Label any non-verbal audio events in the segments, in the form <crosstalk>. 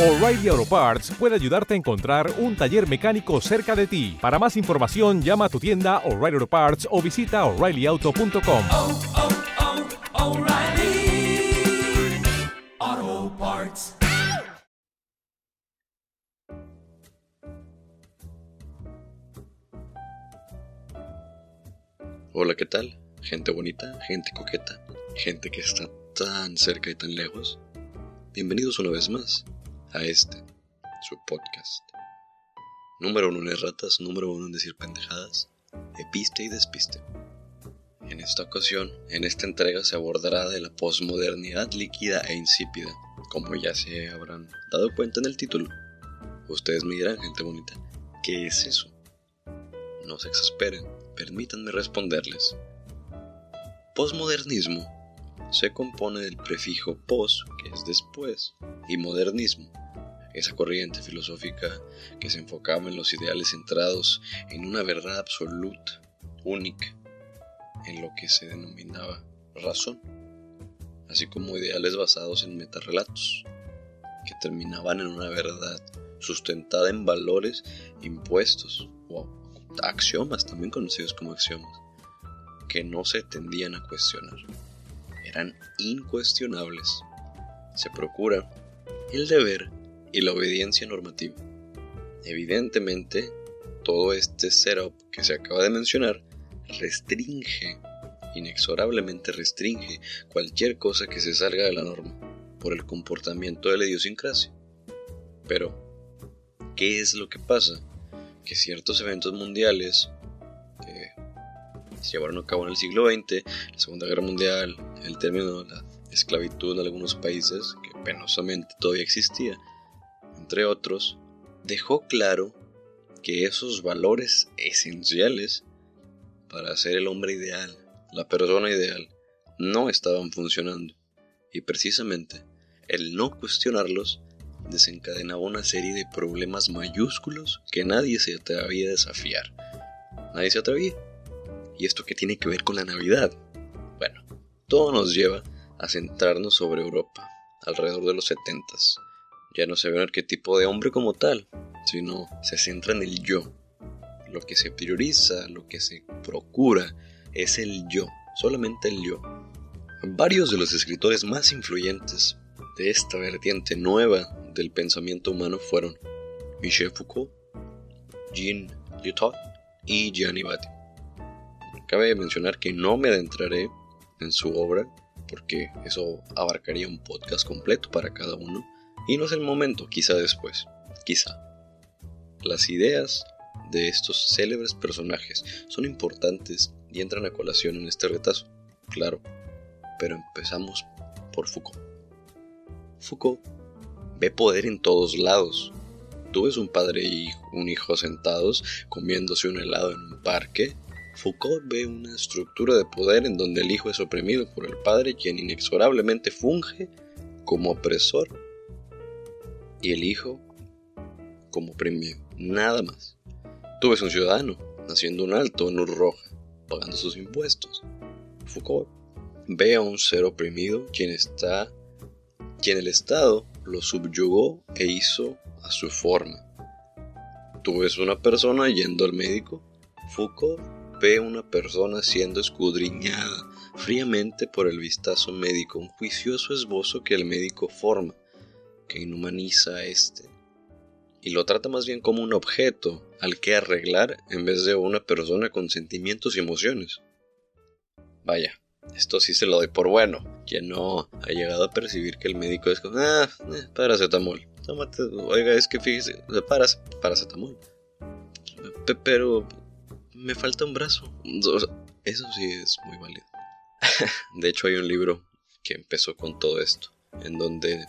O'Reilly Auto Parts puede ayudarte a encontrar un taller mecánico cerca de ti. Para más información, llama a tu tienda O'Reilly Auto Parts o visita oreillyauto.com. oh, oh, Parts. Hola, ¿qué tal? Gente bonita, gente coqueta, gente que está tan cerca y tan lejos. Bienvenidos una vez más a este, su podcast. Número uno en erratas, número uno en decir pendejadas, episte y despiste. En esta ocasión, en esta entrega se abordará de la posmodernidad líquida e insípida, como ya se habrán dado cuenta en el título. Ustedes me dirán, gente bonita, ¿qué es eso? No se exasperen, permítanme responderles. Posmodernismo se compone del prefijo pos, que es después, y modernismo, esa corriente filosófica que se enfocaba en los ideales centrados en una verdad absoluta, única, en lo que se denominaba razón, así como ideales basados en metarrelatos, que terminaban en una verdad sustentada en valores impuestos o axiomas, también conocidos como axiomas, que no se tendían a cuestionar. Eran incuestionables. Se procura el deber y la obediencia normativa. Evidentemente, todo este setup que se acaba de mencionar restringe, inexorablemente restringe cualquier cosa que se salga de la norma por el comportamiento de la idiosincrasia. Pero, ¿qué es lo que pasa? Que ciertos eventos mundiales se llevaron a cabo en el siglo XX, la Segunda Guerra Mundial, el término de la esclavitud en algunos países, que penosamente todavía existía, entre otros, dejó claro que esos valores esenciales para ser el hombre ideal, la persona ideal, no estaban funcionando. Y precisamente el no cuestionarlos desencadenaba una serie de problemas mayúsculos que nadie se atrevía a desafiar. Nadie se atrevía. ¿Y esto qué tiene que ver con la Navidad? Bueno, todo nos lleva a centrarnos sobre Europa, alrededor de los setentas. Ya no se ve un arquetipo de hombre como tal, sino se centra en el yo. Lo que se prioriza, lo que se procura, es el yo, solamente el yo. Varios de los escritores más influyentes de esta vertiente nueva del pensamiento humano fueron Michel Foucault, Jean Lyotard y Gianni Batti. Cabe mencionar que no me adentraré en su obra porque eso abarcaría un podcast completo para cada uno y no es el momento, quizá después, quizá. Las ideas de estos célebres personajes son importantes y entran a colación en este retazo, claro, pero empezamos por Foucault. Foucault ve poder en todos lados. Tú ves un padre y un hijo sentados comiéndose un helado en un parque. Foucault ve una estructura de poder en donde el hijo es oprimido por el padre, quien inexorablemente funge como opresor, y el hijo como oprimido. Nada más. Tú ves un ciudadano haciendo un alto en luz roja, pagando sus impuestos. Foucault ve a un ser oprimido quien está, quien el Estado lo subyugó e hizo a su forma. Tú ves una persona yendo al médico. Foucault ve una persona siendo escudriñada fríamente por el vistazo médico, un juicioso esbozo que el médico forma, que inhumaniza a este, y lo trata más bien como un objeto al que arreglar en vez de una persona con sentimientos y emociones. Vaya, esto sí se lo doy por bueno. Quien no ha llegado a percibir que el médico es como, ah, eh, paracetamol. Tómate, oiga, es que fíjese, paras, paracetamol. Pe- Pero me falta un brazo. Eso sí es muy válido. <laughs> De hecho, hay un libro que empezó con todo esto, en donde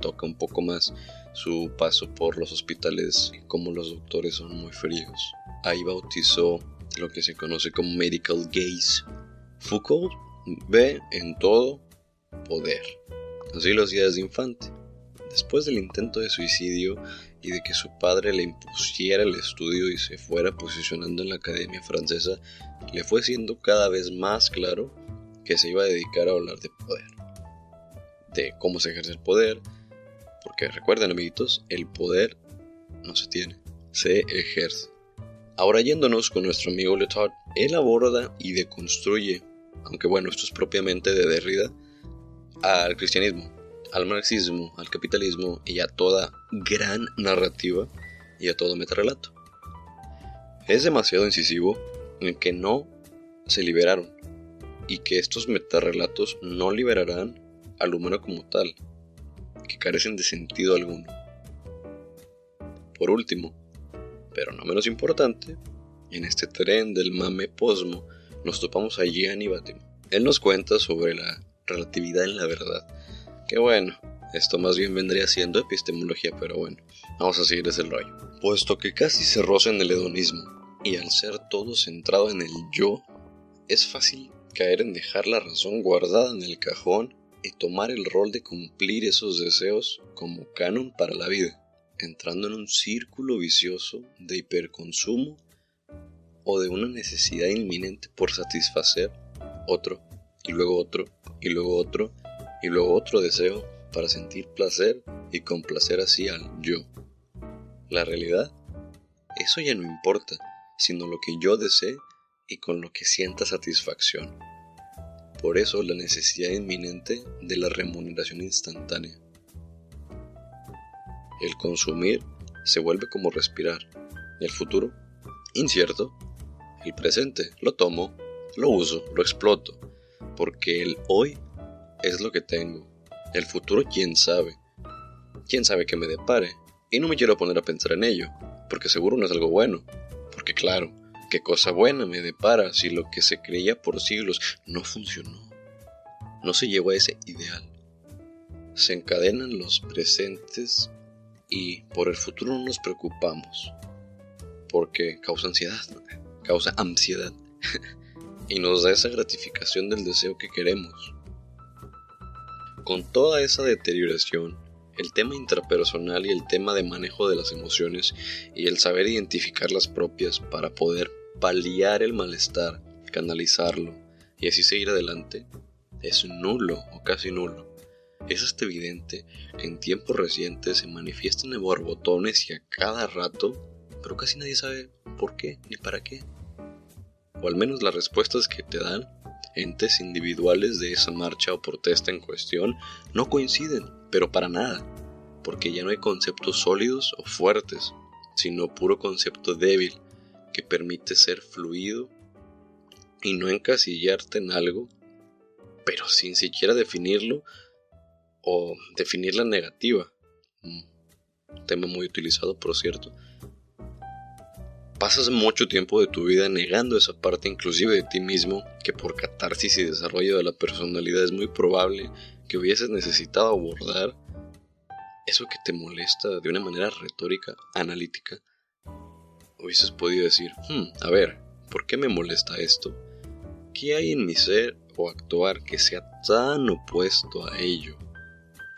toca un poco más su paso por los hospitales y cómo los doctores son muy fríos. Ahí bautizó lo que se conoce como medical gaze. Foucault ve en todo poder. Así lo hacía desde infante. Después del intento de suicidio y de que su padre le impusiera el estudio y se fuera posicionando en la Academia Francesa, le fue siendo cada vez más claro que se iba a dedicar a hablar de poder, de cómo se ejerce el poder, por Porque recuerden amiguitos, el poder no se tiene, se ejerce. Ahora yéndonos con nuestro amigo Letard, él aborda y deconstruye, aunque bueno, esto es propiamente de Derrida, al cristianismo, al marxismo, al capitalismo y a toda gran narrativa y a todo metarrelato. Es demasiado incisivo en que no se liberaron y que estos metarrelatos no liberarán al humano como tal, que carecen de sentido alguno. Por último, pero no menos importante, en este tren del mame posmo nos topamos a Gianni Batim. Él nos cuenta sobre la relatividad en la verdad. Que bueno, esto más bien vendría siendo epistemología, pero bueno, vamos a seguir ese rollo. Puesto que casi se roza en el hedonismo, y al ser todo centrado en el yo, es fácil caer en dejar la razón guardada en el cajón y tomar el rol de cumplir esos deseos como canon para la vida, entrando en un círculo vicioso de hiperconsumo o de una necesidad inminente por satisfacer otro y luego otro y luego otro y luego otro deseo para sentir placer y complacer así al yo. La realidad, eso ya no importa, sino lo que yo desee y con lo que sienta satisfacción. Por eso la necesidad inminente de la remuneración instantánea. El consumir se vuelve como respirar. El futuro, incierto. El presente, lo tomo, lo uso, lo exploto. Porque el hoy es lo que tengo. El futuro, quién sabe. Quién sabe que me depare. Y no me quiero poner a pensar en ello, porque seguro no es algo bueno. Porque claro, qué cosa buena me depara si lo que se creía por siglos no funcionó. No se llegó a ese ideal. Se encadenan los presentes y por el futuro no nos preocupamos. Porque causa ansiedad, causa ansiedad. <laughs> y nos da esa gratificación del deseo que queremos. Con toda esa deterioración, el tema intrapersonal y el tema de manejo de las emociones y el saber identificar las propias para poder paliar el malestar, canalizarlo y así seguir adelante, es nulo o casi nulo. Es hasta evidente que en tiempos recientes se manifiestan en borbotones y a cada rato, pero casi nadie sabe por qué ni para qué. O al menos las respuestas que te dan entes individuales de esa marcha o protesta en cuestión no coinciden, pero para nada, porque ya no hay conceptos sólidos o fuertes, sino puro concepto débil que permite ser fluido y no encasillarte en algo, pero sin siquiera definirlo o definir la negativa. Un tema muy utilizado, por cierto pasas mucho tiempo de tu vida negando esa parte inclusive de ti mismo que por catarsis y desarrollo de la personalidad es muy probable que hubieses necesitado abordar eso que te molesta de una manera retórica, analítica. Hubieses podido decir, hmm, a ver, ¿por qué me molesta esto? ¿Qué hay en mi ser o actuar que sea tan opuesto a ello?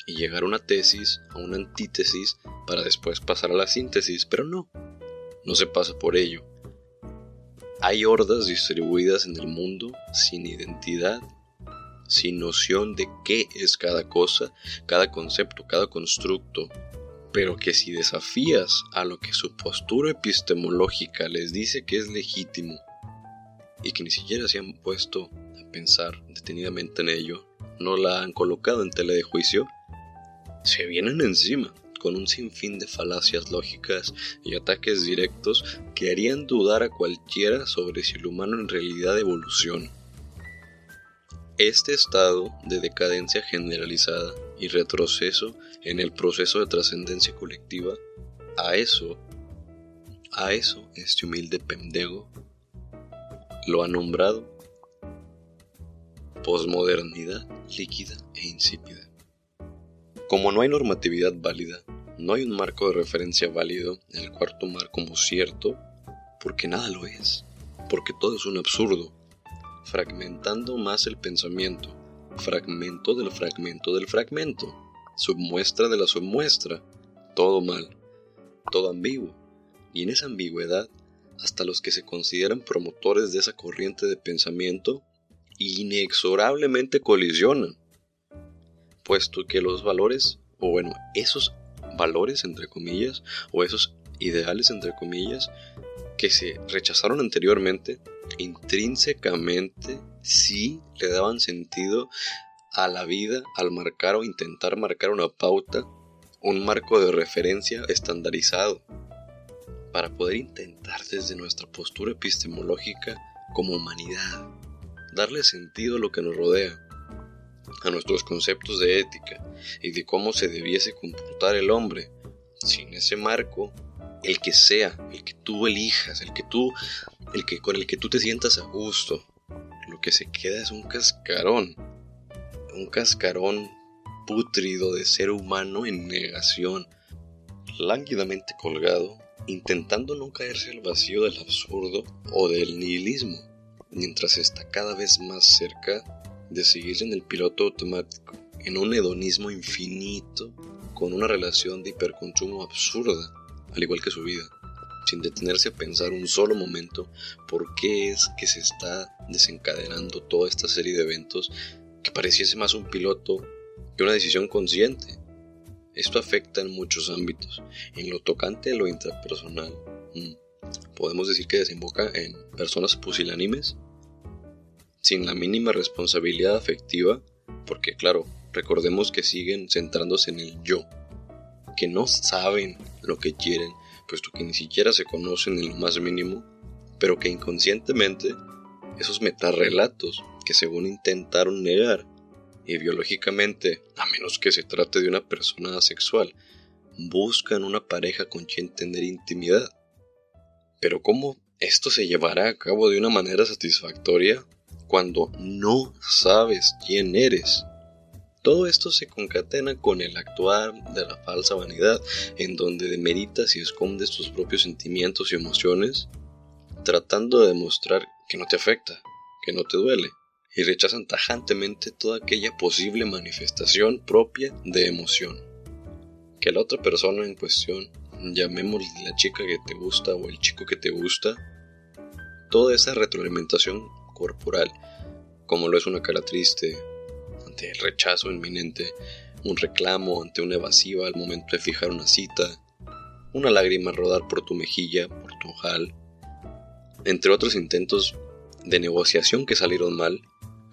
Y llegar a una tesis, a una antítesis, para después pasar a la síntesis, pero no no se pasa por ello. Hay hordas distribuidas en el mundo sin identidad, sin noción de qué es cada cosa, cada concepto, cada constructo, pero que si desafías a lo que su postura epistemológica les dice que es legítimo, y que ni siquiera se han puesto a pensar detenidamente en ello, no la han colocado en tela de juicio, se vienen encima con un sinfín de falacias lógicas y ataques directos que harían dudar a cualquiera sobre si el humano en realidad evoluciona. Este estado de decadencia generalizada y retroceso en el proceso de trascendencia colectiva, a eso, a eso este humilde pendejo lo ha nombrado posmodernidad líquida e insípida. Como no hay normatividad válida, no hay un marco de referencia válido en el cual tomar como cierto, porque nada lo es, porque todo es un absurdo, fragmentando más el pensamiento, fragmento del fragmento del fragmento, submuestra de la submuestra, todo mal, todo ambiguo, y en esa ambigüedad, hasta los que se consideran promotores de esa corriente de pensamiento inexorablemente colisionan puesto que los valores, o bueno, esos valores, entre comillas, o esos ideales, entre comillas, que se rechazaron anteriormente, intrínsecamente sí le daban sentido a la vida al marcar o intentar marcar una pauta, un marco de referencia estandarizado, para poder intentar desde nuestra postura epistemológica como humanidad darle sentido a lo que nos rodea, a nuestros conceptos de ética y de cómo se debiese comportar el hombre. Sin ese marco, el que sea, el que tú elijas, el que tú, el que con el que tú te sientas a gusto, lo que se queda es un cascarón, un cascarón pútrido de ser humano en negación, lánguidamente colgado, intentando no caerse al vacío del absurdo o del nihilismo, mientras está cada vez más cerca de seguir en el piloto automático, en un hedonismo infinito, con una relación de hiperconsumo absurda, al igual que su vida, sin detenerse a pensar un solo momento por qué es que se está desencadenando toda esta serie de eventos que pareciese más un piloto que una decisión consciente. Esto afecta en muchos ámbitos, en lo tocante a lo intrapersonal. Mm, podemos decir que desemboca en personas pusilánimes sin la mínima responsabilidad afectiva, porque claro, recordemos que siguen centrándose en el yo, que no saben lo que quieren, puesto que ni siquiera se conocen en lo más mínimo, pero que inconscientemente esos metarrelatos que según intentaron negar, y biológicamente, a menos que se trate de una persona asexual, buscan una pareja con quien tener intimidad. Pero ¿cómo esto se llevará a cabo de una manera satisfactoria cuando no sabes quién eres. Todo esto se concatena con el actuar de la falsa vanidad, en donde demeritas y escondes tus propios sentimientos y emociones, tratando de demostrar que no te afecta, que no te duele, y rechazan tajantemente toda aquella posible manifestación propia de emoción. Que la otra persona en cuestión, llamémosle la chica que te gusta o el chico que te gusta, toda esa retroalimentación corporal, como lo es una cara triste ante el rechazo inminente, un reclamo ante una evasiva al momento de fijar una cita, una lágrima rodar por tu mejilla, por tu ojal, entre otros intentos de negociación que salieron mal,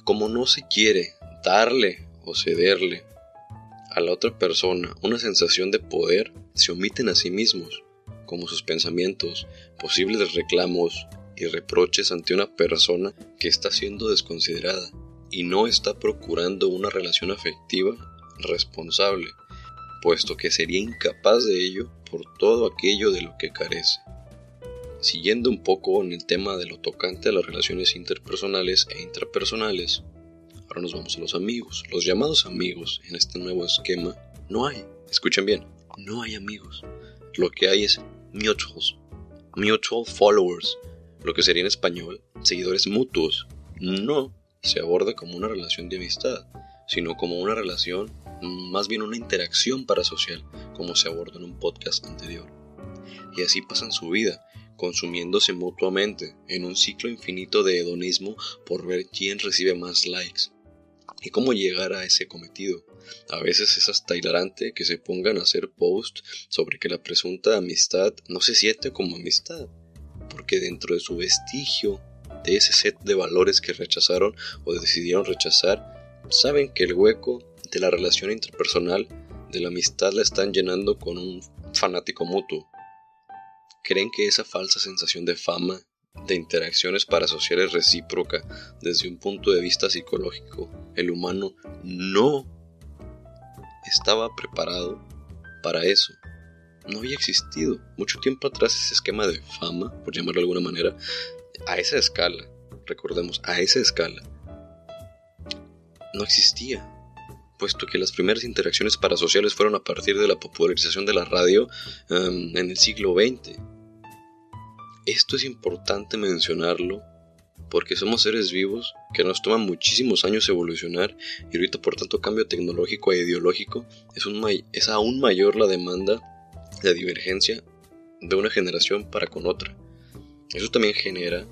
como no se quiere darle o cederle a la otra persona una sensación de poder, se omiten a sí mismos, como sus pensamientos, posibles reclamos, y reproches ante una persona que está siendo desconsiderada y no está procurando una relación afectiva responsable, puesto que sería incapaz de ello por todo aquello de lo que carece. Siguiendo un poco en el tema de lo tocante a las relaciones interpersonales e intrapersonales, ahora nos vamos a los amigos. Los llamados amigos en este nuevo esquema no hay. Escuchen bien, no hay amigos. Lo que hay es mutuals, mutual followers, lo que sería en español seguidores mutuos, no se aborda como una relación de amistad, sino como una relación, más bien una interacción parasocial, como se abordó en un podcast anterior. Y así pasan su vida, consumiéndose mutuamente, en un ciclo infinito de hedonismo por ver quién recibe más likes. ¿Y cómo llegar a ese cometido? A veces es hasta hilarante que se pongan a hacer posts sobre que la presunta amistad no se siente como amistad, porque dentro de su vestigio, de ese set de valores que rechazaron o decidieron rechazar, saben que el hueco de la relación interpersonal, de la amistad, la están llenando con un fanático mutuo. Creen que esa falsa sensación de fama, de interacciones parasociales recíproca, desde un punto de vista psicológico, el humano no estaba preparado para eso no había existido. Mucho tiempo atrás ese esquema de fama, por llamarlo de alguna manera, a esa escala, recordemos, a esa escala, no existía, puesto que las primeras interacciones parasociales fueron a partir de la popularización de la radio em, en el siglo XX. Esto es importante mencionarlo porque somos seres vivos que nos toman muchísimos años evolucionar y ahorita por tanto cambio tecnológico e ideológico un es aún mayor la demanda de divergencia de una generación para con otra. Eso también genera,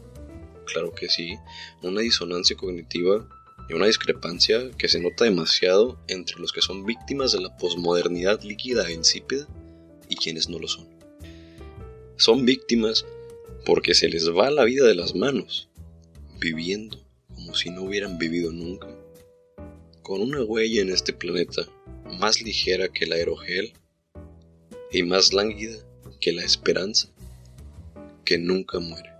claro que sí, una disonancia cognitiva y una discrepancia que se nota demasiado entre los que son víctimas de la posmodernidad líquida e insípida y quienes no lo son. Son víctimas porque se les va la vida de las manos, viviendo como si no hubieran vivido nunca, con una huella en este planeta más ligera que el aerogel y más lánguida que la esperanza que nunca muere.